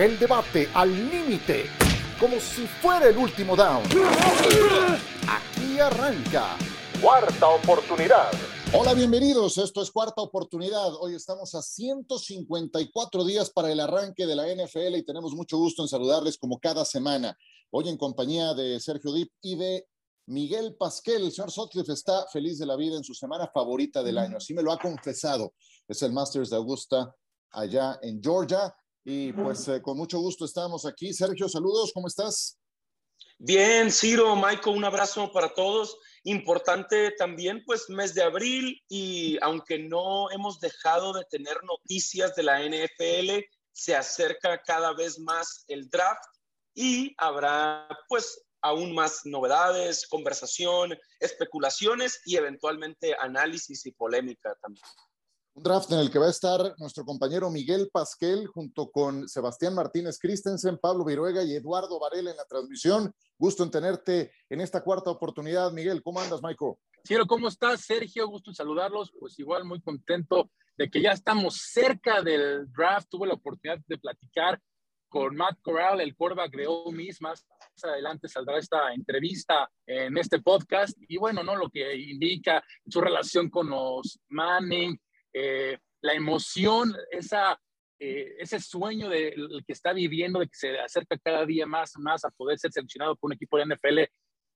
El debate al límite, como si fuera el último down. Aquí arranca. Cuarta oportunidad. Hola, bienvenidos. Esto es Cuarta Oportunidad. Hoy estamos a 154 días para el arranque de la NFL y tenemos mucho gusto en saludarles como cada semana. Hoy en compañía de Sergio Dip y de Miguel Pasquel. El señor Sotcliffe está feliz de la vida en su semana favorita del año. Así me lo ha confesado. Es el Masters de Augusta allá en Georgia. Y pues eh, con mucho gusto estamos aquí. Sergio, saludos, ¿cómo estás? Bien, Ciro, Michael, un abrazo para todos. Importante también, pues mes de abril y aunque no hemos dejado de tener noticias de la NFL, se acerca cada vez más el draft y habrá pues aún más novedades, conversación, especulaciones y eventualmente análisis y polémica también. Un draft en el que va a estar nuestro compañero Miguel Pasquel junto con Sebastián Martínez Christensen, Pablo Viruega y Eduardo Varela en la transmisión. Gusto en tenerte en esta cuarta oportunidad. Miguel, ¿cómo andas, Michael? Cielo, ¿cómo estás, Sergio? Gusto en saludarlos. Pues igual muy contento de que ya estamos cerca del draft. Tuve la oportunidad de platicar con Matt Corral, el quarterback de Ole. Más adelante saldrá esta entrevista en este podcast. Y bueno, ¿no? Lo que indica su relación con los Manning, eh, la emoción, esa, eh, ese sueño de, que está viviendo, de que se acerca cada día más, más a poder ser seleccionado por un equipo de NFL,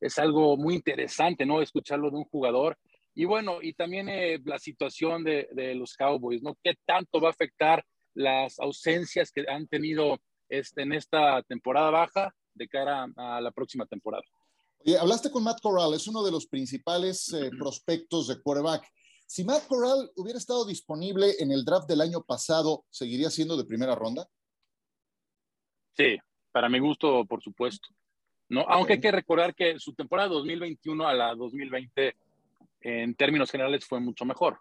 es algo muy interesante, ¿no? Escucharlo de un jugador. Y bueno, y también eh, la situación de, de, los Cowboys, ¿no? ¿Qué tanto va a afectar las ausencias que han tenido este, en esta temporada baja de cara a la próxima temporada? Oye, hablaste con Matt Corral, es uno de los principales prospectos de quarterback. Si Matt Corral hubiera estado disponible en el draft del año pasado, ¿seguiría siendo de primera ronda? Sí, para mi gusto, por supuesto. No, aunque hay que recordar que su temporada 2021 a la 2020 en términos generales fue mucho mejor.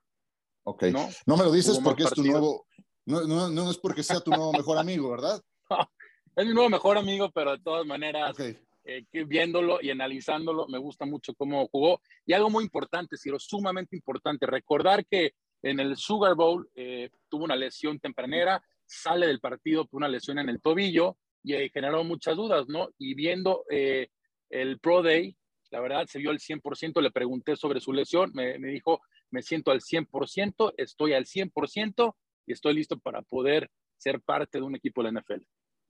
Ok. No, no me lo dices porque es tu nuevo, no, no, no, es porque sea tu nuevo mejor amigo, ¿verdad? es mi nuevo mejor amigo, pero de todas maneras, okay. Eh, viéndolo y analizándolo, me gusta mucho cómo jugó. Y algo muy importante, Ciro, sumamente importante, recordar que en el Sugar Bowl eh, tuvo una lesión tempranera, sale del partido por una lesión en el tobillo y eh, generó muchas dudas, ¿no? Y viendo el Pro Day, la verdad se vio al 100%, le pregunté sobre su lesión, me, me dijo, me siento al 100%, estoy al 100% y estoy listo para poder ser parte de un equipo de la NFL.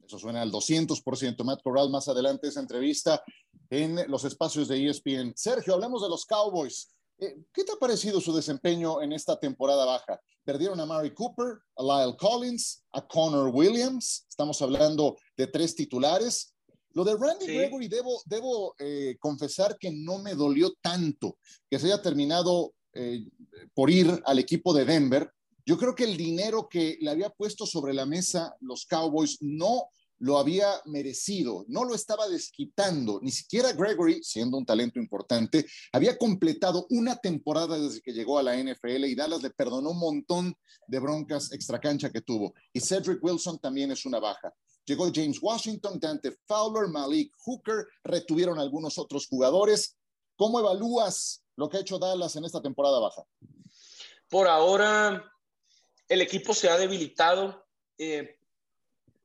Eso suena al 200%. Matt Corral más adelante esa entrevista en los espacios de ESPN. Sergio, hablamos de los Cowboys. Eh, ¿Qué te ha parecido su desempeño en esta temporada baja? Perdieron a Mary Cooper, a Lyle Collins, a Connor Williams. Estamos hablando de tres titulares. Lo de Randy sí. Gregory, debo, debo eh, confesar que no me dolió tanto que se haya terminado eh, por ir al equipo de Denver, yo creo que el dinero que le había puesto sobre la mesa los Cowboys no lo había merecido, no lo estaba desquitando. Ni siquiera Gregory, siendo un talento importante, había completado una temporada desde que llegó a la NFL y Dallas le perdonó un montón de broncas extracancha que tuvo. Y Cedric Wilson también es una baja. Llegó James Washington, Dante Fowler, Malik Hooker, retuvieron algunos otros jugadores. ¿Cómo evalúas lo que ha hecho Dallas en esta temporada baja? Por ahora, el equipo se ha debilitado. Eh,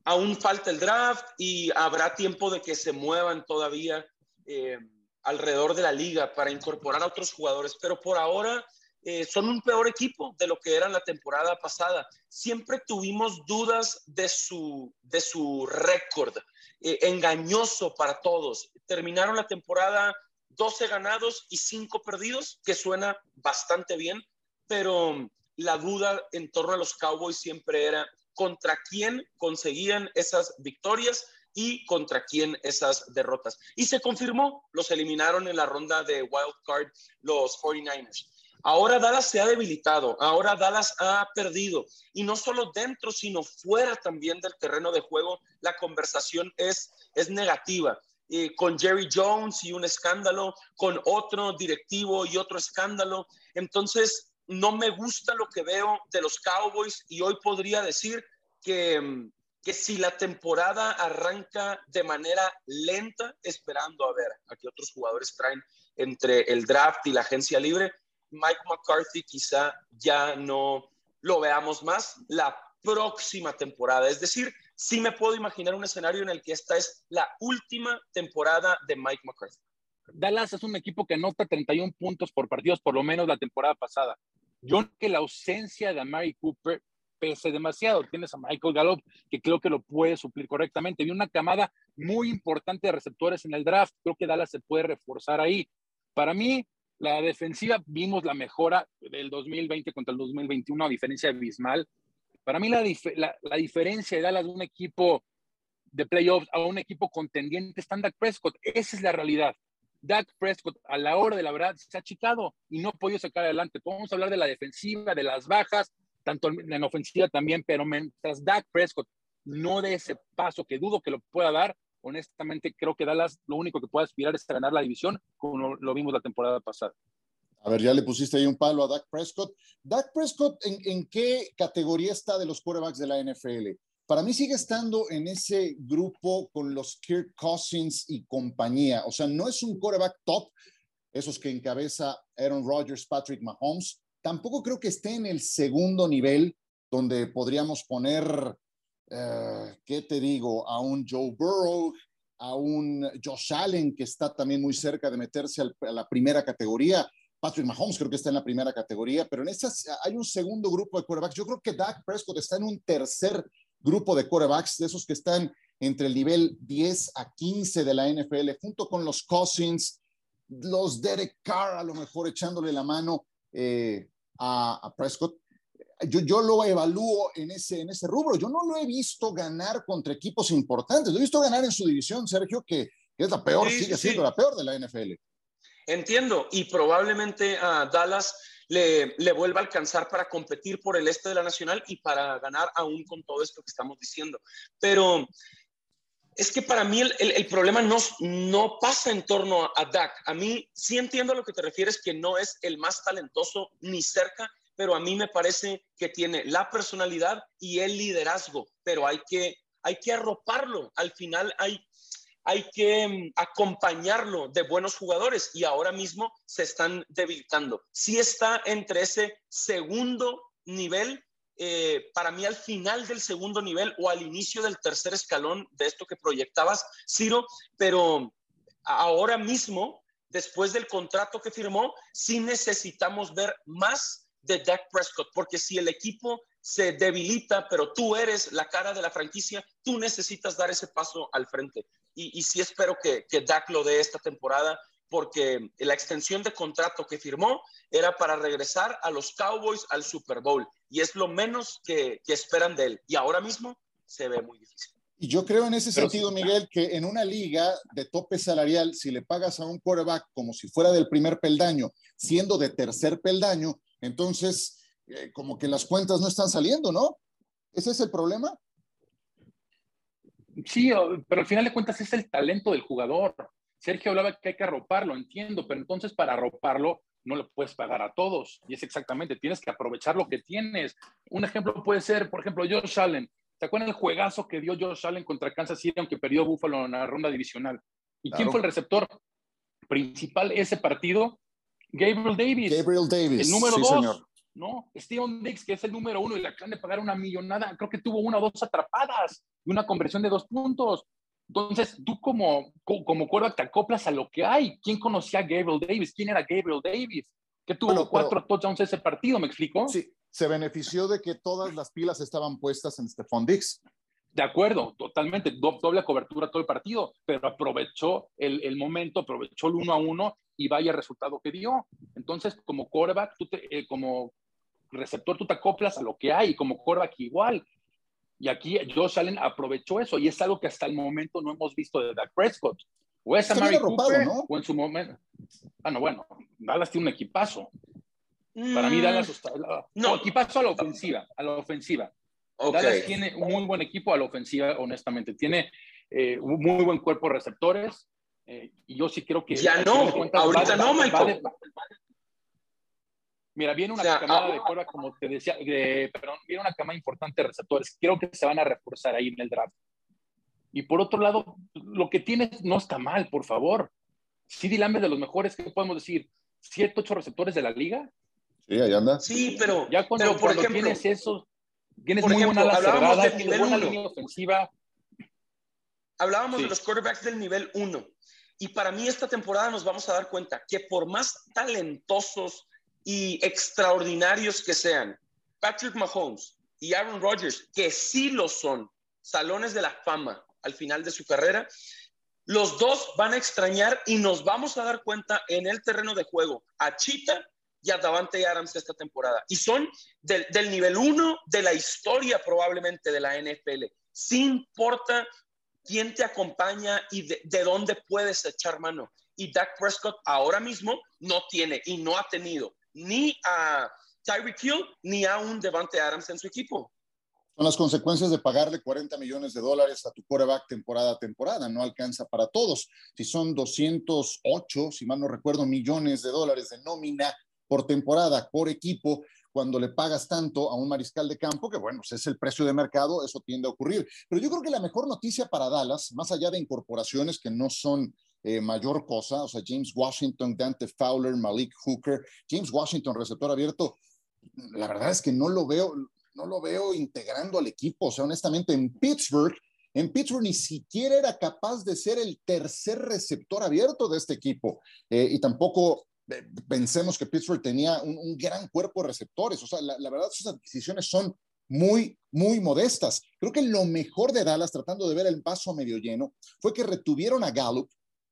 aún falta el draft y habrá tiempo de que se muevan todavía eh, alrededor de la liga para incorporar a otros jugadores, pero por ahora eh, son un peor equipo de lo que eran la temporada pasada. Siempre tuvimos dudas de su, de su récord, engañoso para todos. Terminaron la temporada 12 ganados y 5 perdidos, que suena bastante bien, pero la duda en torno a los Cowboys siempre era contra quién conseguían esas victorias y contra quién esas derrotas. Y se confirmó, los eliminaron en la ronda de wild card los 49ers. Ahora Dallas se ha debilitado, ahora Dallas ha perdido. Y no solo dentro, sino fuera también del terreno de juego, la conversación es, es negativa. Con Jerry Jones y un escándalo, con otro directivo y otro escándalo. Entonces, no me gusta lo que veo de los Cowboys y hoy podría decir que, que si la temporada arranca de manera lenta, esperando a ver a qué otros jugadores traen entre el draft y la agencia libre, Mike McCarthy quizá ya no lo veamos más. La próxima temporada. Es decir, sí me puedo imaginar un escenario en el que esta es la última temporada de Mike McCarthy. Dallas es un equipo que anota 31 puntos por partidos, por lo menos la temporada pasada. Yo creo que la ausencia de Mary Cooper pese demasiado. Tienes a Michael Gallup, que creo que lo puede suplir correctamente. Vi una camada muy importante de receptores en el draft. Creo que Dallas se puede reforzar ahí. Para mí, la defensiva, vimos la mejora del 2020 contra el 2021, a diferencia abismal. Para mí, la, la, diferencia de Dallas de un equipo de playoffs a un equipo contendiente Dak Prescott. Esa es la realidad. Dak Prescott, a la hora de la verdad, se ha achicado y no ha podido sacar adelante. Podemos hablar de la defensiva, de las bajas, tanto en ofensiva también, pero mientras Dak Prescott no dé ese paso que dudo que lo pueda dar, honestamente creo que Dallas lo único que puede aspirar es ganar la división, como lo, vimos la temporada pasada. A ver, ya le pusiste ahí un palo a Dak Prescott. Dak Prescott, ¿en, en qué categoría está de los quarterbacks de la NFL? Para mí sigue estando en ese grupo con los Kirk Cousins y compañía. O sea, no es un quarterback top, esos que encabeza Aaron Rodgers, Patrick Mahomes, Tampoco creo que esté en el segundo nivel donde podríamos poner, eh, ¿qué te digo? A un Joe Burrow, a un Josh Allen, que está también muy cerca de meterse a la primera categoría. Patrick Mahomes creo que está en la primera categoría, pero en estas hay un segundo grupo de quarterbacks. Yo creo que Dak Prescott está en un tercer grupo de quarterbacks, de esos que están entre el nivel 10 a 15 de la NFL, junto con los Cousins, los Derek Carr, a lo mejor echándole la mano eh, a, Prescott, yo, yo, lo evalúo en ese, en ese rubro. Yo no lo he visto ganar contra equipos importantes. Lo he visto ganar en su división, Sergio, que, es la peor, sigue siendo la peor de la NFL. Entiendo, y probablemente a Dallas le, le, vuelva a alcanzar para competir por el este de la Nacional y para ganar aún con todo esto que estamos diciendo. Pero es que para mí el, problema no, no pasa en torno a, a, Dak. A mí sí entiendo a lo que te refieres, que no es el más talentoso ni cerca, pero a mí me parece que tiene la personalidad y el liderazgo, pero hay que, hay que arroparlo. Al final hay, hay que mm, acompañarlo de buenos jugadores y ahora mismo se están debilitando. Sí está entre ese segundo nivel eh, para mí al final del segundo nivel o al inicio del tercer escalón de esto que proyectabas, Ciro, pero ahora mismo, después del contrato que firmó, sí necesitamos ver más de Dak Prescott, porque si el equipo se debilita, pero tú eres la cara de la franquicia, tú necesitas dar ese paso al frente. Y, sí espero que, que Dak lo dé esta temporada porque la extensión de contrato que firmó era para regresar a los Cowboys al Super Bowl y es lo menos que, esperan de él. Y ahora mismo se ve muy difícil. Y yo creo en ese sentido, Miguel, que en una liga de tope salarial, si le pagas a un quarterback como si fuera del primer peldaño, siendo de tercer peldaño, entonces eh, como que las cuentas no están saliendo, ¿no? ¿Ese es el problema? Sí, pero al final de cuentas es el talento del jugador. Sergio hablaba que hay que arroparlo, entiendo, pero entonces para arroparlo no le puedes pagar a todos. Y es exactamente, tienes que aprovechar lo que tienes. Un ejemplo puede ser, por ejemplo, Josh Allen. ¿Se acuerdan el juegazo que dio Josh Allen contra Kansas City, aunque perdió Buffalo en la ronda divisional? ¿Y quién fue el receptor principal ese partido? Gabriel Davis. Gabriel Davis. El número dos. ¿No? Steven Dix, que es el número uno y le acaban de pagar una millonada, creo que tuvo una o dos atrapadas y una conversión de dos puntos. Entonces, tú como, como te acoplas a lo que hay. ¿Quién conocía a Gabriel Davis? ¿Quién era Gabriel Davis? Que tuvo cuatro touchdowns ese partido, ¿me explico? Sí, se benefició de que todas las pilas estaban puestas en Stephon Dix. De acuerdo, totalmente, doble cobertura todo el partido, pero aprovechó el, el, momento, aprovechó el uno a uno y vaya resultado que dio. Entonces, como quarterback, tú te, eh, como receptor, tú te acoplas a lo que hay, como quarterback igual. Y aquí Josh Allen aprovechó eso y es algo que hasta el momento no hemos visto de Dak Prescott. O es a Mary Cooper, ¿no? o en su momento. Ah, no, bueno, Dallas tiene un equipazo. Para mí, Dallas está. No, equipazo a la ofensiva. A la ofensiva. Dallas tiene un muy buen equipo a la ofensiva, honestamente. Tiene eh, un muy buen cuerpo de receptores. Eh, y yo sí creo que. Ya no, ahorita no, Michael. Mira, viene una camada de cuerda, como te decía, perdón, viene una camada importante de receptores. Creo que se van a reforzar ahí en el draft. Y por otro lado, lo que tienes no está mal, por favor. CD Lamb es de los mejores, ¿qué podemos decir? ¿Siete, ocho receptores de la liga? Sí, ahí anda. Sí, pero, ya cuando, por ejemplo, tienes eso, Tienes muy buena la cerrada, buena línea ofensiva. Hablábamos de los quarterbacks del nivel 1. Y para mí esta temporada nos vamos a dar cuenta que por más talentosos y extraordinarios que sean, Patrick Mahomes y Aaron Rodgers, que sí lo son, salones de la fama al final de su carrera, los dos van a extrañar y nos vamos a dar cuenta en el terreno de juego a Chita y a Davante Adams esta temporada. Y son del, nivel uno de la historia probablemente de la NFL. Sin importa quién te acompaña y de, dónde puedes echar mano. Y Dak Prescott ahora mismo no tiene y no ha tenido ni a Tyreek Hill ni a un Devante Adams en su equipo. Son las consecuencias de pagarle 40 millones de dólares a tu quarterback temporada a temporada. No alcanza para todos. Si son 208, si mal no recuerdo, millones de dólares de nómina por temporada, por equipo, cuando le pagas tanto a un mariscal de campo, que bueno, pues es el precio de mercado, eso tiende a ocurrir. Pero yo creo que la mejor noticia para Dallas, más allá de incorporaciones que no son eh, mayor cosa, o sea, James Washington, Dante Fowler, Malik Hooker, James Washington, receptor abierto, la verdad es que no lo veo, no lo veo integrando al equipo, o sea, honestamente, en Pittsburgh, en Pittsburgh ni siquiera era capaz de ser el tercer receptor abierto de este equipo eh, y tampoco pensemos que Pittsburgh tenía un, gran cuerpo de receptores. O sea, la, verdad, sus adquisiciones son muy, muy modestas. Creo que lo mejor de Dallas, tratando de ver el vaso medio lleno, fue que retuvieron a Gallup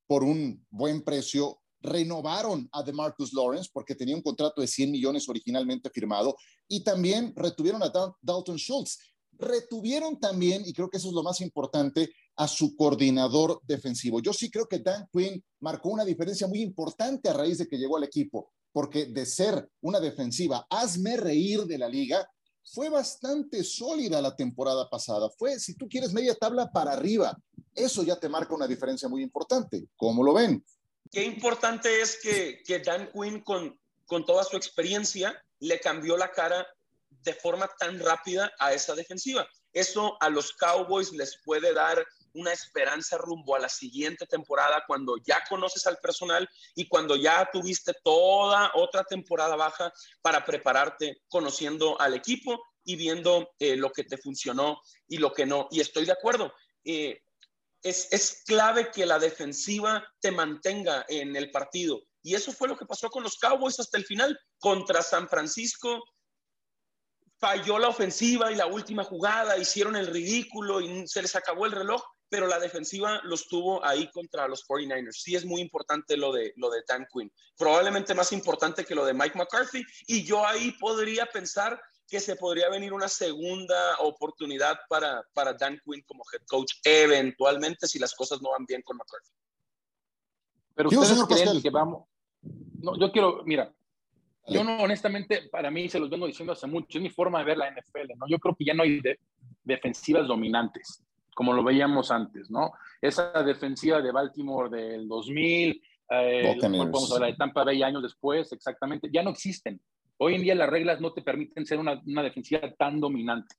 por un buen precio, renovaron a DeMarcus Lawrence porque tenía un contrato de 100 millones originalmente firmado y también retuvieron a Dalton Schultz. Retuvieron también, y creo que eso es lo más importante, a su coordinador defensivo. Yo sí creo que Dan Quinn marcó una diferencia muy importante a raíz de que llegó al equipo, porque de ser una defensiva, hazme reír de la liga, fue bastante sólida la temporada pasada. Fue, si tú quieres, media tabla para arriba. Eso ya te marca una diferencia muy importante. ¿Cómo lo ven? Qué importante es que, que Dan Quinn, con, con toda su experiencia, le cambió la cara de forma tan rápida a esa defensiva. Eso a los Cowboys les puede dar una esperanza rumbo a la siguiente temporada cuando ya conoces al personal y cuando ya tuviste toda otra temporada baja para prepararte conociendo al equipo y viendo eh, lo que te funcionó y lo que no. Y estoy de acuerdo. Eh, es, es clave que la defensiva te mantenga en el partido. Y eso fue lo que pasó con los Cowboys hasta el final. Contra San Francisco, falló la ofensiva y la última jugada, hicieron el ridículo y se les acabó el reloj pero la defensiva los tuvo ahí contra los 49ers. Sí es muy importante lo de, lo de Dan Quinn. Probablemente más importante que lo de Mike McCarthy. Y yo ahí podría pensar que se podría venir una segunda oportunidad para, para Dan Quinn como head coach, eventualmente, si las cosas no van bien con McCarthy. Pero ustedes creen que vamos... No, yo quiero, mira, yo no, honestamente, para mí, se los vengo diciendo hace mucho, es mi forma de ver la NFL, ¿no? Yo creo que ya no hay defensivas dominantes como lo veíamos antes, ¿no? Esa defensiva de Baltimore del 2000, eh, vamos a hablar de Tampa Bay años después, exactamente, ya no existen. Hoy en día las reglas no te permiten ser una, una defensiva tan dominante.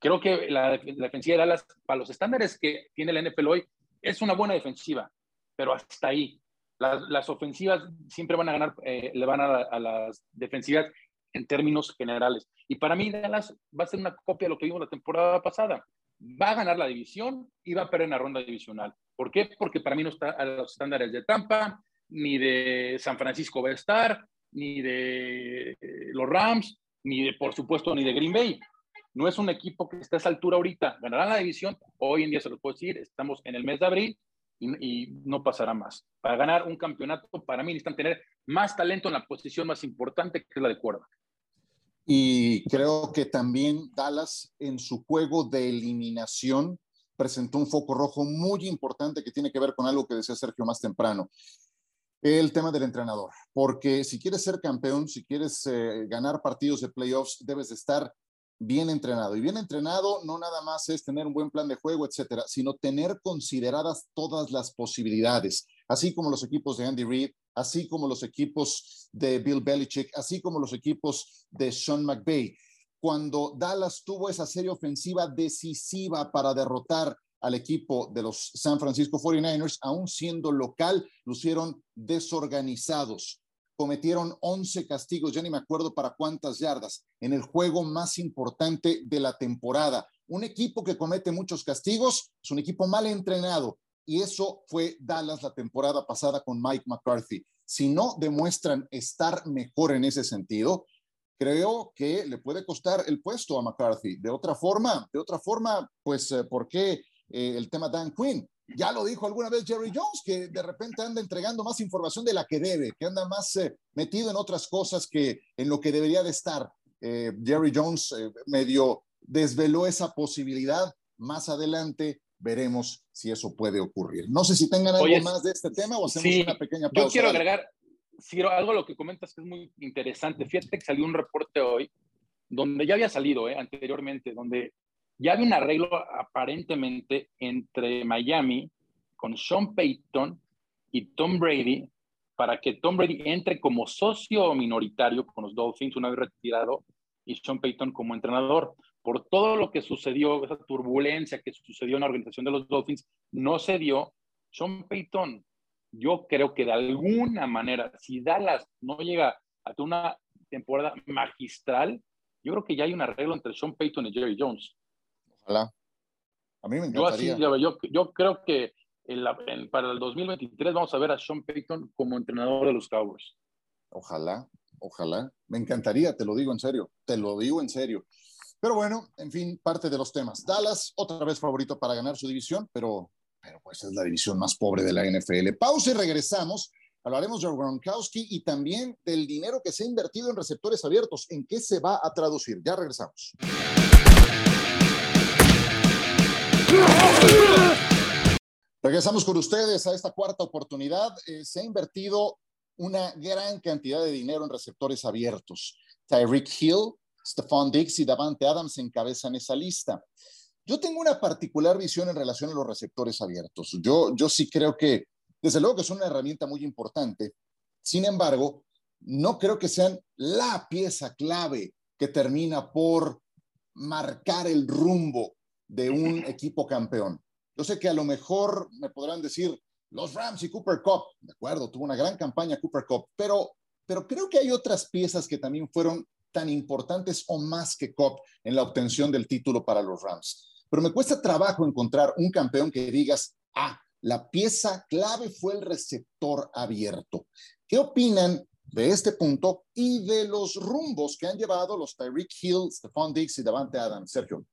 Creo que la, defensiva de Dallas, para los estándares que tiene la NFL hoy, es una buena defensiva, pero hasta ahí. Las, las ofensivas siempre van a ganar, eh, le van a, a, las defensivas en términos generales. Y para mí Dallas va a ser una copia de lo que vimos la temporada pasada va a ganar la división y va a perder en la ronda divisional. ¿Por qué? Porque para mí no está a los estándares de Tampa, ni de San Francisco va a estar, ni de eh, los Rams, ni de, por supuesto, ni de Green Bay. No es un equipo que esté a esa altura ahorita. Ganará la división, hoy en día se lo puedo decir, estamos en el mes de abril y, no pasará más. Para ganar un campeonato, para mí necesitan tener más talento en la posición más importante, que es la de cuerda. Y creo que también Dallas en su juego de eliminación presentó un foco rojo muy importante que tiene que ver con algo que decía Sergio más temprano. El tema del entrenador, porque si quieres ser campeón, si quieres eh, ganar partidos de playoffs, debes de estar bien entrenado. Y bien entrenado no nada más es tener un buen plan de juego, etcétera, sino tener consideradas todas las posibilidades, así como los equipos de Andy Reid, así como los equipos de Bill Belichick, así como los equipos de Sean McVay. Cuando Dallas tuvo esa serie ofensiva decisiva para derrotar al equipo de los San Francisco 49ers, aún siendo local, lucieron desorganizados. cometieron 11 castigos, ya ni me acuerdo para cuántas yardas, en el juego más importante de la temporada. Un equipo que comete muchos castigos es un equipo mal entrenado y eso fue Dallas la temporada pasada con Mike McCarthy. Si no demuestran estar mejor en ese sentido, creo que le puede costar el puesto a McCarthy. De otra forma, de otra forma, pues, eh, ¿por qué eh, el tema Dan Quinn? Ya lo dijo alguna vez Jerry Jones, que de repente anda entregando más información de la que debe, que anda más eh, metido en otras cosas que en lo que debería de estar. Jerry Jones medio desveló esa posibilidad. Más adelante veremos si eso puede ocurrir. No sé si tengan algo más de este tema o hacemos una pequeña pausa. Yo quiero agregar, Ciro, algo a lo que comentas que es muy interesante. Fíjate que salió un reporte hoy donde ya había salido anteriormente, donde ya había un arreglo aparentemente entre Miami con Sean Payton y Tom Brady para que Tom Brady entre como socio minoritario con los Dolphins una vez retirado y Sean Payton como entrenador. Por todo lo que sucedió, esa turbulencia que sucedió en la organización de los Dolphins, no se dio. Sean Payton, yo creo que de alguna manera, si Dallas no llega a una temporada magistral, yo creo que ya hay un arreglo entre Sean Payton y Jerry Jones. A mí me encantaría. Yo, yo, creo que para el 2023 vamos a ver a Sean Payton como entrenador de los Cowboys. Ojalá, ojalá. Me encantaría, te lo digo en serio, te lo digo en serio. Pero bueno, en fin, parte de los temas. Dallas, otra vez favorito para ganar su división, pero, pero pues es la división más pobre de la NFL. Pausa y regresamos. Hablaremos de Gronkowski y también del dinero que se ha invertido en receptores abiertos. ¿En qué se va a traducir? Ya regresamos. Regresamos con ustedes a esta cuarta oportunidad. Eh, se ha invertido una gran cantidad de dinero en receptores abiertos. Tyreek Hill, Stephon Diggs y Davante Adams encabezan esa lista. Yo tengo una particular visión en relación a los receptores abiertos. Yo, yo sí creo que, desde luego que es una herramienta muy importante. Sin embargo, no creo que sean la pieza clave que termina por marcar el rumbo de un equipo campeón. Yo sé que a lo mejor me podrán decir los Rams y Cooper Cup, de acuerdo, tuvo una gran campaña Cooper Cup, pero, pero creo que hay otras piezas que también fueron tan importantes o más que Cup en la obtención del título para los Rams. Pero me cuesta trabajo encontrar un campeón que digas, ah, la pieza clave fue el receptor abierto. ¿Qué opinan de este punto y de los rumbos que han llevado los Tyreek Hill, Stephon Diggs y Davante Adams? Sergio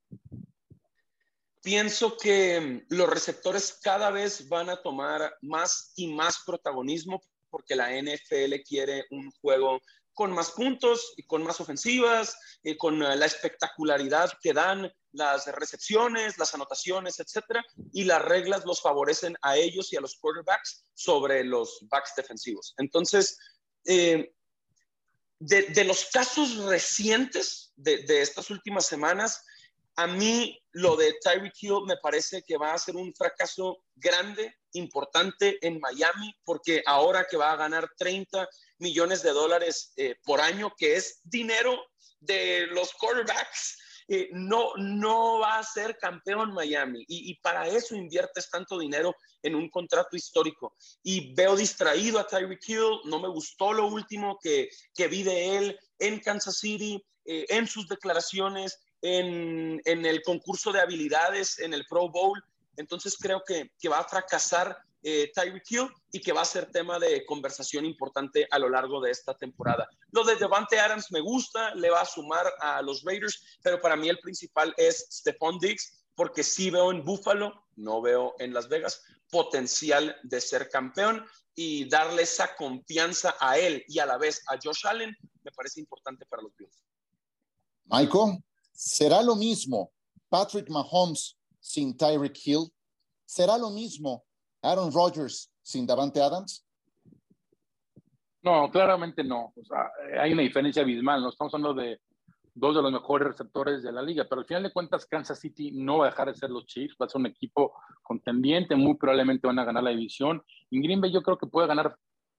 pienso que los receptores cada vez van a tomar más y más protagonismo porque la NFL quiere un juego con más puntos y con más ofensivas, y con la espectacularidad que dan las recepciones, las anotaciones, etcétera, y las reglas los favorecen a ellos y a los quarterbacks sobre los backs defensivos. Entonces, eh, de, los casos recientes de, de estas últimas semanas, a mí lo de Tyreek Hill me parece que va a ser un fracaso grande, importante en Miami, porque ahora que va a ganar 30 millones de dólares eh, por año, que es dinero de los quarterbacks, eh, no, no va a ser campeón Miami. Y, para eso inviertes tanto dinero en un contrato histórico. Y veo distraído a Tyreek Hill, no me gustó lo último que, que vi de él en Kansas City, eh, en sus declaraciones en, el concurso de habilidades en el Pro Bowl. Entonces creo que, va a fracasar eh, Tyreek Hill y que va a ser tema de conversación importante a lo largo de esta temporada. Lo de Devante Adams me gusta, le va a sumar a los Raiders, pero para mí el principal es Stephon Diggs, porque sí veo en Buffalo, no veo en Las Vegas, potencial de ser campeón y darle esa confianza a él y a la vez a Josh Allen me parece importante para los Bills. Michael. ¿Será lo mismo Patrick Mahomes sin Tyreek Hill? ¿Será lo mismo Aaron Rodgers sin Davante Adams? No, claramente no. hay una diferencia abismal. No estamos hablando de dos de los mejores receptores de la liga, pero al final de cuentas Kansas City no va a dejar de ser los Chiefs, va a ser un equipo contendiente, muy probablemente van a ganar la división. Y Green Bay yo creo que puede ganar,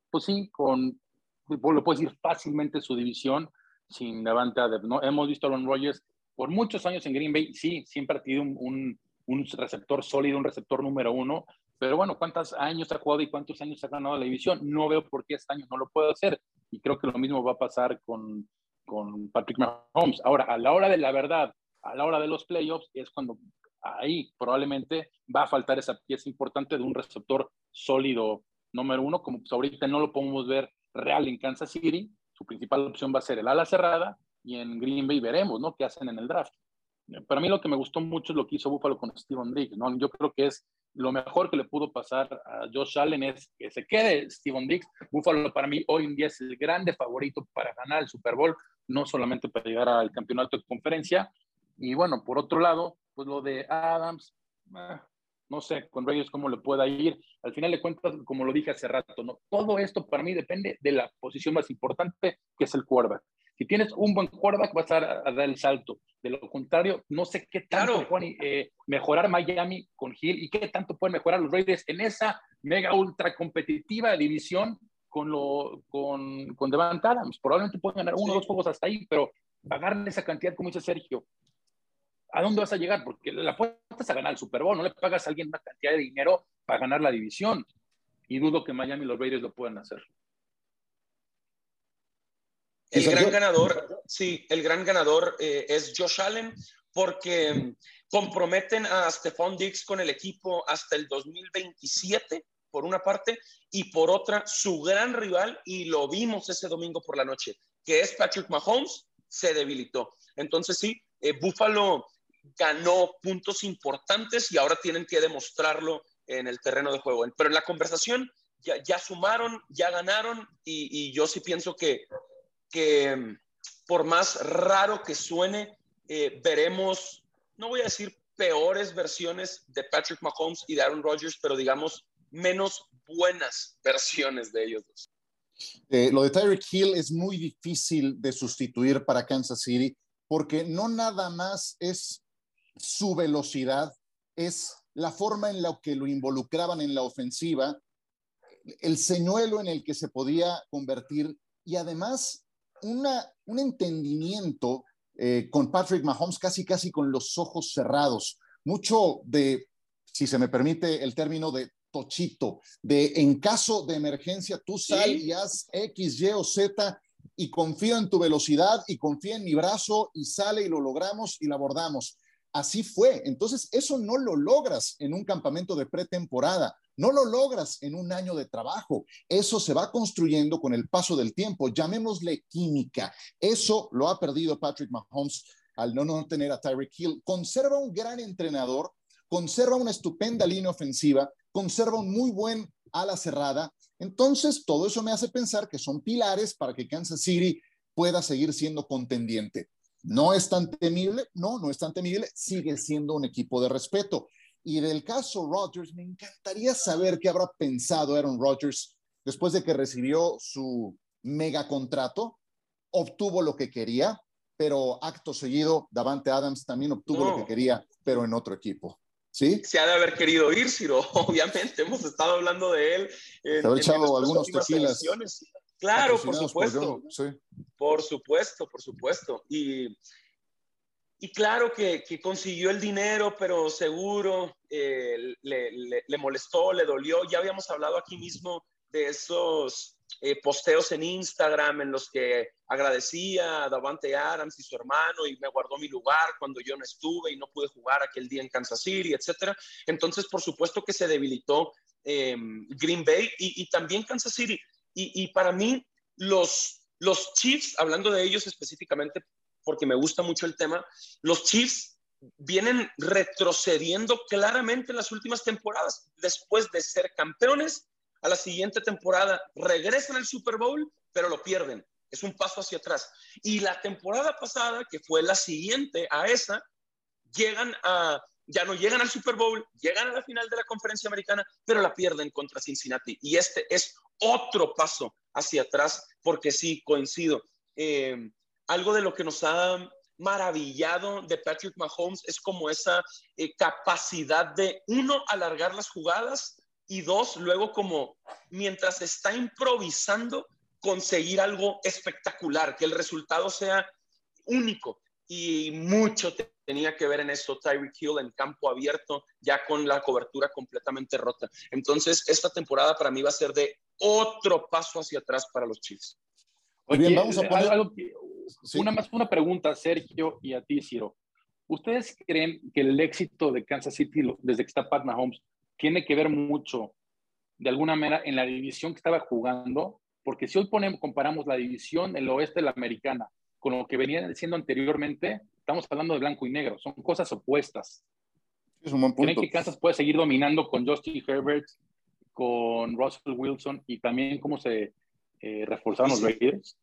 pues sí, con, lo puedo decir fácilmente su división sin Davante Adams. ¿no? Hemos visto a Aaron Rodgers por muchos años en Green Bay, sí, siempre ha tenido un, receptor sólido, un receptor número uno, pero bueno, ¿cuántos años ha jugado y cuántos años ha ganado la división? No veo por qué este año no lo puede hacer. y creo que lo mismo va a pasar con, con Patrick Mahomes. Ahora, a la hora de la verdad, a la hora de los playoffs, es cuando ahí probablemente va a faltar esa pieza importante de un receptor sólido número uno, como pues ahorita no lo podemos ver real en Kansas City, su principal opción va a ser el ala cerrada y en Green Bay veremos, ¿no? ¿Qué hacen en el draft? Para mí lo que me gustó mucho es lo que hizo Buffalo con Steven Diggs, ¿no? Yo creo que es lo mejor que le pudo pasar a Josh Allen es que se quede Steven Diggs. Buffalo para mí hoy en día es el grande favorito para ganar el Super Bowl, no solamente para llegar al campeonato de conferencia. Y bueno, por otro lado, pues lo de Adams, ah, no sé con Reyes cómo le pueda ir. Al final de cuentas, como lo dije hace rato, ¿no? todo esto para mí depende de la posición más importante, que es el quarterback. Si tienes un buen quarterback, vas a, dar el salto. De lo contrario, no sé qué tanto eh, mejorar Miami con Hill y qué tanto pueden mejorar los Raiders en esa mega ultra competitiva división con, lo, con, con Devant Adams. Probablemente pueden ganar uno o dos juegos hasta ahí, pero pagarle esa cantidad, como dice Sergio, ¿a dónde vas a llegar? Porque la es a ganar el Super Bowl, no le pagas a alguien una cantidad de dinero para ganar la división. Y dudo que Miami y los Raiders lo puedan hacer. El gran ganador, sí, el gran ganador eh, es Josh Allen porque comprometen a Stephon Diggs con el equipo hasta el 2027, por una parte, y por otra, su gran rival, y lo vimos ese domingo por la noche, que es Patrick Mahomes, se debilitó. Entonces sí, eh, Buffalo ganó puntos importantes y ahora tienen que demostrarlo en el terreno de juego. Pero en la conversación ya, sumaron, ya ganaron y, yo sí pienso que que por más raro que suene, eh, veremos, no voy a decir peores versiones de Patrick Mahomes y de Aaron Rodgers, pero digamos menos buenas versiones de ellos dos. Eh, lo de Tyreek Hill es muy difícil de sustituir para Kansas City porque no nada más es su velocidad, es la forma en la que lo involucraban en la ofensiva, el señuelo en el que se podía convertir y además un entendimiento eh, con Patrick Mahomes casi, casi con los ojos cerrados. Mucho de, si se me permite el término de tochito, de en caso de emergencia, tú sal y haz X, Y o Z y confío en tu velocidad y confía en mi brazo y sale y lo logramos y lo abordamos. Así fue. Entonces, eso no lo logras en un campamento de pretemporada. No lo logras en un año de trabajo. Eso se va construyendo con el paso del tiempo. Llamémosle química. Eso lo ha perdido Patrick Mahomes al no, no tener a Tyreek Hill. Conserva un gran entrenador, conserva una estupenda línea ofensiva, conserva un muy buen ala cerrada. Entonces, todo eso me hace pensar que son pilares para que Kansas City pueda seguir siendo contendiente. ¿No es tan temible? No, no es tan temible. Sigue siendo un equipo de respeto. Y del caso Rodgers, me encantaría saber qué habrá pensado Aaron Rodgers después de que recibió su mega contrato, obtuvo lo que quería, pero acto seguido, Davante Adams también obtuvo lo que quería, pero en otro equipo. ¿Sí? Se ha de haber querido ir, Ciro. Obviamente, hemos estado hablando de él. En, Se ha echado algunos tequilas. Claro, por supuesto. Por supuesto, por supuesto. Y y claro que, consiguió el dinero, pero seguro eh, le, molestó, le dolió. Ya habíamos hablado aquí mismo de esos eh, posteos en Instagram en los que agradecía a Davante Adams y su hermano y me guardó mi lugar cuando yo no estuve y no pude jugar aquel día en Kansas City, etc. Entonces, por supuesto que se debilitó em, Green Bay y, también Kansas City. Y, y para mí, los, los Chiefs, hablando de ellos específicamente, porque me gusta mucho el tema, los Chiefs vienen retrocediendo claramente en las últimas temporadas. Después de ser campeones, a la siguiente temporada regresan al Super Bowl, pero lo pierden. Es un paso hacia atrás. Y la temporada pasada, que fue la siguiente a esa, llegan a, ya no llegan al Super Bowl, llegan a la final de la conferencia americana, pero la pierden contra Cincinnati. Y este es otro paso hacia atrás, porque sí, coincido. Eh, algo de lo que nos ha maravillado de Patrick Mahomes es como esa eh, capacidad de, uno, alargar las jugadas y dos, luego como mientras está improvisando, conseguir algo espectacular, que el resultado sea único. Y mucho tenía que ver en eso Tyreek Hill en campo abierto, ya con la cobertura completamente rota. Entonces, esta temporada para mí va a ser de otro paso hacia atrás para los Chiefs. bien, vamos a poner... Una más una pregunta, Sergio, y a ti, Ciro. ¿Ustedes creen que el éxito de Kansas City desde que está Pat Mahomes tiene que ver mucho, de alguna manera, en la división que estaba jugando? Porque si hoy ponemos, comparamos la división, el oeste de la americana, con lo que venía siendo anteriormente, estamos hablando de blanco y negro, son cosas opuestas. Es un buen punto. ¿Creen que Kansas puede seguir dominando con Justin Herbert, con Russell Wilson y también cómo se eh, reforzaron los Raiders?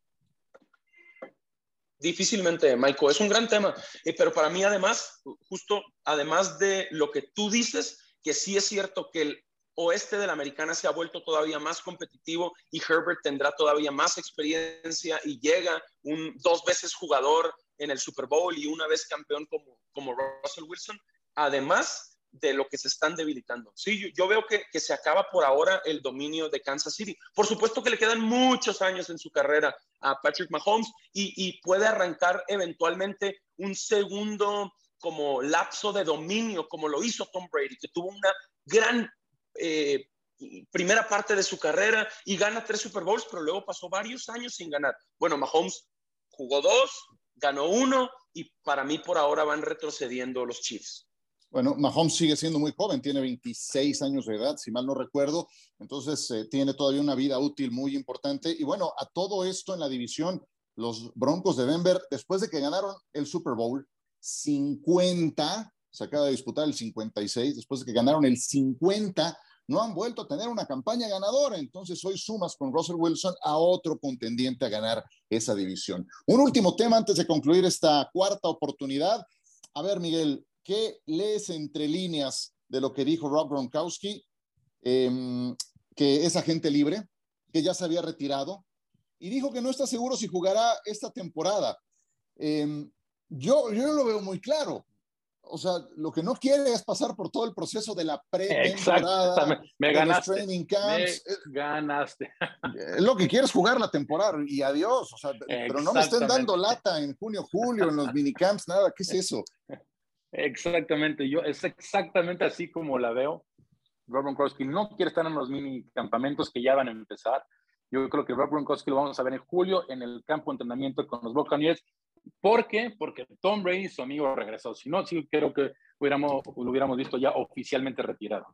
Difícilmente, Michael. Es un gran tema. Eh, pero para mí, además, justo además de lo que tú dices, que sí es cierto que el oeste de la americana se ha vuelto todavía más competitivo y Herbert tendrá todavía más experiencia y llega un dos veces jugador en el Super Bowl y una vez campeón como, como Russell Wilson. Además, de lo que se están debilitando. Sí, yo, veo que, se acaba por ahora el dominio de Kansas City. Por supuesto que le quedan muchos años en su carrera a Patrick Mahomes y, puede arrancar eventualmente un segundo como lapso de dominio, como lo hizo Tom Brady, que tuvo una gran eh, primera parte de su carrera y gana tres Super Bowls, pero luego pasó varios años sin ganar. Bueno, Mahomes jugó dos, ganó uno y para mí por ahora van retrocediendo los Chiefs. Bueno, Mahomes sigue siendo muy joven, tiene 26 años de edad, si mal no recuerdo, entonces eh, tiene todavía una vida útil muy importante. Y bueno, a todo esto en la división, los Broncos de Denver, después de que ganaron el Super Bowl 50, se acaba de disputar el 56, después de que ganaron el 50, no han vuelto a tener una campaña ganadora. Entonces hoy sumas con Russell Wilson a otro contendiente a ganar esa división. Un último tema antes de concluir esta cuarta oportunidad. A ver, Miguel, ¿Qué lees entre líneas de lo que dijo Rob Gronkowski? Em, que es agente libre, que ya se había retirado y dijo que no está seguro si jugará esta temporada. Em, yo, yo lo veo muy claro. O sea, lo que no quiere es pasar por todo el proceso de la pretemporada, me ganaste, los training camps. Me ganaste. Lo que quiere es jugar la temporada y adiós. O sea, pero no me estén dando lata en junio, julio, en los minicamps, nada. ¿Qué es eso? Exactamente, yo es exactamente así como la veo. Rob Gronkowski no quiere estar en los mini campamentos que ya van a empezar. Yo creo que Rob Gronkowski lo vamos a ver en julio en el campo de entrenamiento con los Buccaneers. ¿Por qué? Porque Tom Brady, su amigo, regresó. Si no, sí creo que hubiéramos, lo hubiéramos visto ya oficialmente retirado.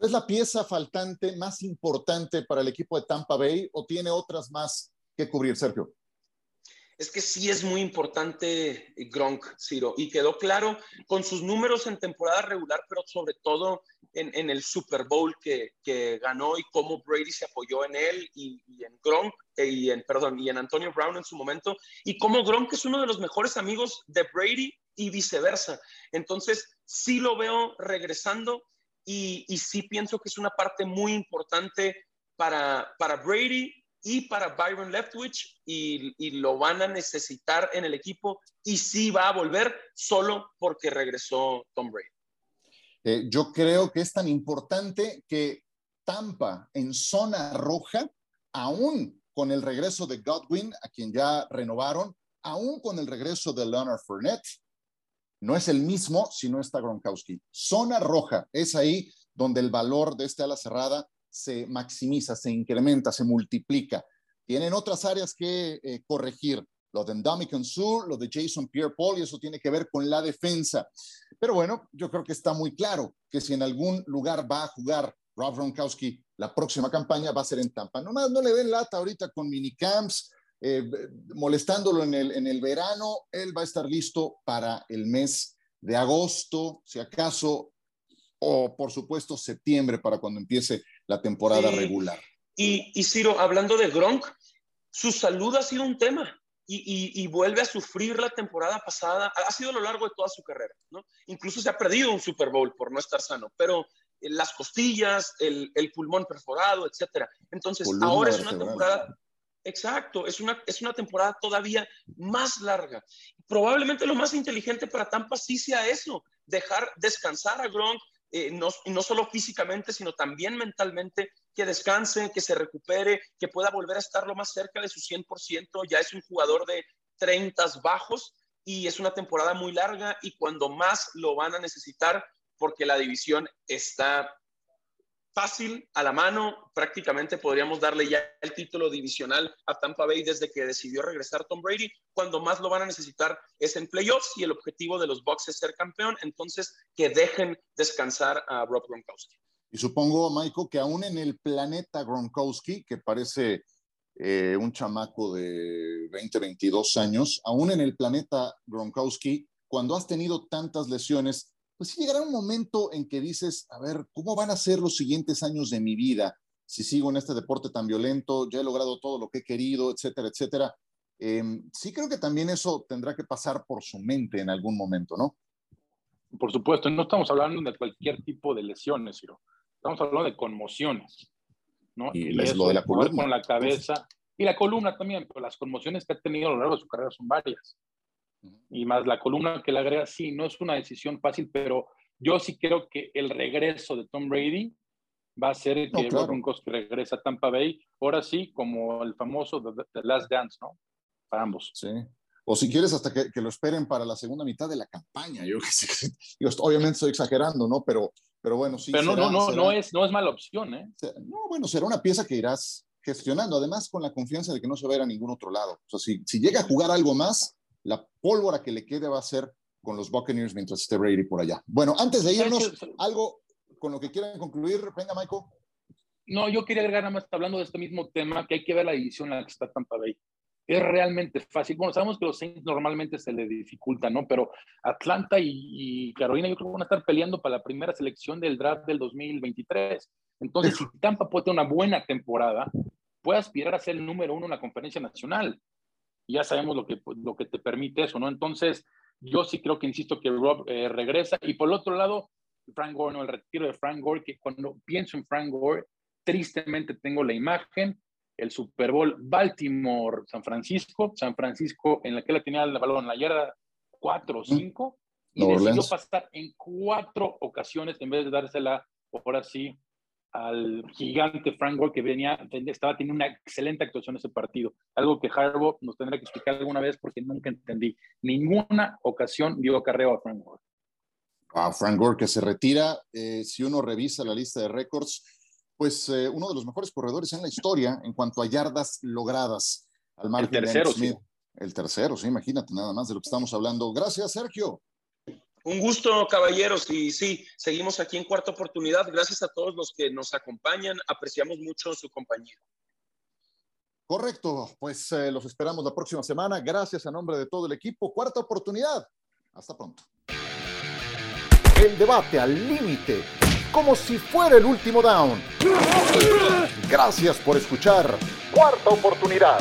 ¿Es la pieza faltante más importante para el equipo de Tampa Bay o tiene otras más que cubrir, Sergio? Es que sí es muy importante Gronk, Ciro, y quedó claro con sus números en temporada regular, pero sobre todo en, el Super Bowl que, ganó y cómo Brady se apoyó en él y, en Gronk, eh, y en, perdón, y en Antonio Brown en su momento, y cómo Gronk es uno de los mejores amigos de Brady y viceversa. Entonces, sí lo veo regresando y, y sí pienso que es una parte muy importante para, para Brady y para Byron Leftwich y, y, lo van a necesitar en el equipo y sí va a volver solo porque regresó Tom Brady. Eh, yo creo que es tan importante que Tampa en zona roja, aún con el regreso de Godwin, a quien ya renovaron, aún con el regreso de Leonard Fournette, no es el mismo si no está Gronkowski. Zona roja es ahí donde el valor de este ala cerrada se maximiza, se incrementa, se multiplica. Tienen otras áreas que eh, corregir, lo de Ndamukong Sur, lo de Jason Pierre-Paul, y eso tiene que ver con la defensa. Pero bueno, yo creo que está muy claro que si en algún lugar va a jugar Rob Gronkowski la próxima campaña va a ser en Tampa. Nomás no le den lata ahorita con minicamps, eh, molestándolo en el, en el verano. Él va a estar listo para el mes de agosto, si acaso, o por supuesto septiembre para cuando empiece la temporada regular. Y, y, Ciro, hablando de Gronk, su salud ha sido un tema y, y, vuelve a sufrir la temporada pasada. Ha sido a lo largo de toda su carrera, ¿no? Incluso se ha perdido un Super Bowl por no estar sano, pero las costillas, el, el pulmón perforado, etcétera. Entonces, ahora es una temporada. Exacto, es una, es una temporada todavía más larga. Probablemente lo más inteligente para Tampa sí sea eso, dejar descansar a Gronk, eh, no, no solo físicamente, sino también mentalmente, que descanse, que se recupere, que pueda volver a estar lo más cerca de su 100%. Ya es un jugador de 30 bajos y es una temporada muy larga y cuando más lo van a necesitar, porque la división está fácil a la mano. Prácticamente podríamos darle ya el título divisional a Tampa Bay desde que decidió regresar Tom Brady. Cuando más lo van a necesitar es en playoffs y el objetivo de los Bucks es ser campeón. Entonces, que dejen descansar a Rob Gronkowski. Y supongo, Michael, que aún en el planeta Gronkowski, que parece eh, un chamaco de 20, 22 años, aún en el planeta Gronkowski, cuando has tenido tantas lesiones, pues sí llegará un momento en que dices, a ver, ¿cómo van a ser los siguientes años de mi vida si sigo en este deporte tan violento? Ya he logrado todo lo que he querido, etcétera, etcétera. Em, sí creo que también eso tendrá que pasar por su mente en algún momento, ¿no? Por supuesto, no estamos hablando de cualquier tipo de lesiones, Ciro. Estamos hablando de conmociones, ¿no? Y, es lo de la columna. Con la cabeza. Y la columna también, pero las conmociones que ha tenido a lo largo de su carrera son varias y más la columna que le agrega, sí, no es una decisión fácil, pero yo sí creo que el regreso de Tom Brady va a ser que no, Broncos regresa a Tampa Bay, ahora sí, como el famoso The, Last Dance, ¿no? Para ambos. Sí. O si quieres, hasta que, que, lo esperen para la segunda mitad de la campaña. Yo, yo obviamente estoy exagerando, ¿no? Pero, pero bueno, sí. Pero no, no, no, no, es, no es mala opción, ¿eh? No, bueno, será una pieza que irás gestionando, además con la confianza de que no se va a ir a ningún otro lado. O sea, si, si llega a jugar algo más, la pólvora que le quede va a ser con los Buccaneers mientras esté Brady por allá. Bueno, antes de irnos, algo con lo que quieran concluir, venga, Michael. No, yo quería agregar nada más, hablando de este mismo tema, que hay que ver la división en la que está Tampa Bay. Es realmente fácil. Bueno, sabemos que los Saints normalmente se le dificulta, ¿no? Pero Atlanta y, Carolina yo creo que van a estar peleando para la primera selección del draft del 2023. Entonces, si Tampa puede tener una buena temporada, puede aspirar a ser el número uno en la conferencia nacional ya sabemos lo que, lo que te permite eso, ¿no? Entonces, yo sí creo que insisto que Rob eh, regresa. Y por el otro lado, Frank Gore, ¿no? El retiro de Frank Gore, que cuando pienso en Frank Gore, tristemente tengo la imagen, el Super Bowl Baltimore-San Francisco, San Francisco en la que la tenía el balón en la yarda 4 o 5, y decidió pasar en cuatro ocasiones en vez de dársela, ahora sí, al gigante Frank Gore que venía, estaba teniendo una excelente actuación en ese partido. Algo que Harbaugh nos tendrá que explicar alguna vez porque nunca entendí. Ninguna ocasión dio acarreo a Frank Gore. A Frank Gore que se retira, eh, si uno revisa la lista de récords, pues eh, uno de los mejores corredores en la historia en cuanto a yardas logradas. Al margen el tercero, Sí. El tercero, sí, imagínate nada más de lo que estamos hablando. Gracias, Sergio. Un gusto, caballeros. Y sí, seguimos aquí en cuarta oportunidad. Gracias a todos los que nos acompañan. Apreciamos mucho su compañía. Correcto, pues eh, los esperamos la próxima semana. Gracias a nombre de todo el equipo. Cuarta oportunidad. Hasta pronto. El debate al límite, como si fuera el último down. Gracias por escuchar. Cuarta oportunidad.